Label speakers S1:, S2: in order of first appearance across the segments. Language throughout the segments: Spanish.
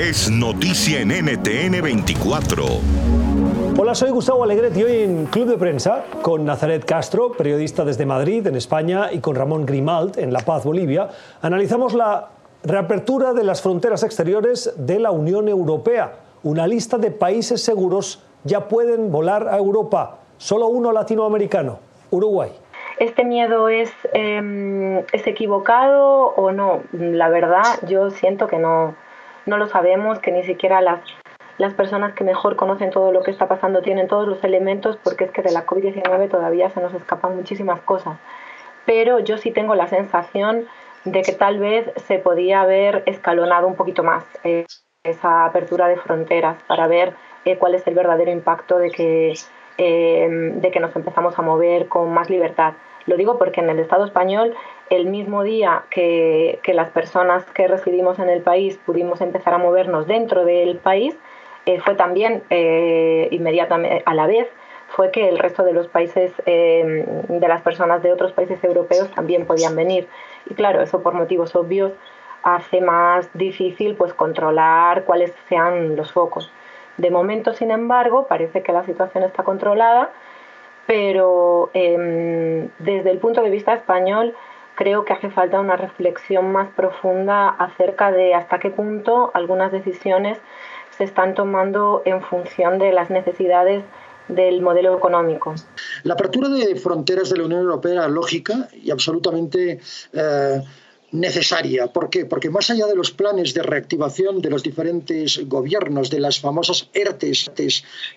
S1: es noticia en NTN 24.
S2: Hola, soy Gustavo Alegret y hoy en Club de Prensa con Nazaret Castro, periodista desde Madrid, en España, y con Ramón Grimalt, en La Paz, Bolivia, analizamos la reapertura de las fronteras exteriores de la Unión Europea. Una lista de países seguros ya pueden volar a Europa. Solo uno latinoamericano, Uruguay.
S3: ¿Este miedo es, em, es equivocado o no? La verdad, yo siento que no, no lo sabemos, que ni siquiera las, las personas que mejor conocen todo lo que está pasando tienen todos los elementos, porque es que de la COVID-19 todavía se nos escapan muchísimas cosas. Pero yo sí tengo la sensación de que tal vez se podía haber escalonado un poquito más eh, esa apertura de fronteras para ver eh, cuál es el verdadero impacto de que, eh, de que nos empezamos a mover con más libertad. Lo digo porque en el Estado español, el mismo día que, las personas que residimos en el país pudimos empezar a movernos dentro del país, eh, fue también eh, inmediatamente a la vez fue que el resto de los países, eh, de las personas de otros países europeos también podían venir. Y claro, eso por motivos obvios hace más difícil pues controlar cuáles sean los focos. De momento, sin embargo, parece que la situación está controlada pero em, desde el punto de vista español creo que hace falta una reflexión más profunda acerca de hasta qué punto algunas decisiones se están tomando en función de las necesidades del modelo económico.
S4: La apertura de fronteras de la Unión Europea era lógica y absolutamente eh, necesaria. ¿Por qué? Porque más allá de los planes de reactivación de los diferentes gobiernos, de las famosas ERTES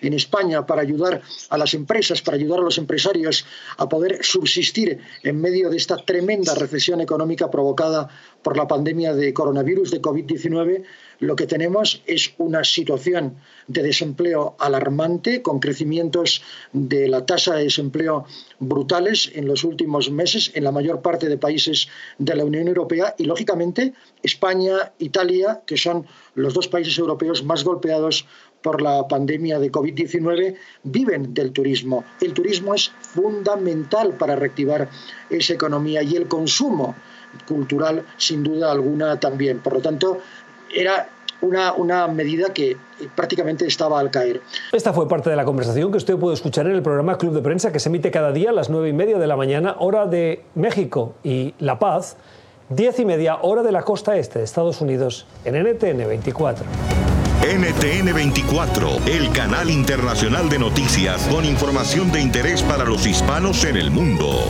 S4: en España para ayudar a las empresas, para ayudar a los empresarios a poder subsistir en medio de esta tremenda recesión económica provocada por la pandemia de coronavirus de COVID-19, lo que tenemos es una situación de desempleo alarmante, con crecimientos de la tasa de desempleo brutales en los últimos meses en la mayor parte de países de la Unión Europea y, lógicamente, España, Italia, que son los dos países europeos más golpeados por la pandemia de COVID-19 viven del turismo. El turismo es fundamental para reactivar esa economía y el consumo cultural, sin duda alguna, también. Por lo tanto, era una, una, medida que prácticamente estaba al caer.
S2: Esta fue parte de la conversación que usted puede escuchar en el programa Club de Prensa que se emite cada día a las nueve y media de la mañana, hora de México y La Paz, diez y media, hora de la costa este de Estados Unidos, en NTN 24.
S1: NTN 24, el canal internacional de noticias con información de interés para los hispanos en el mundo.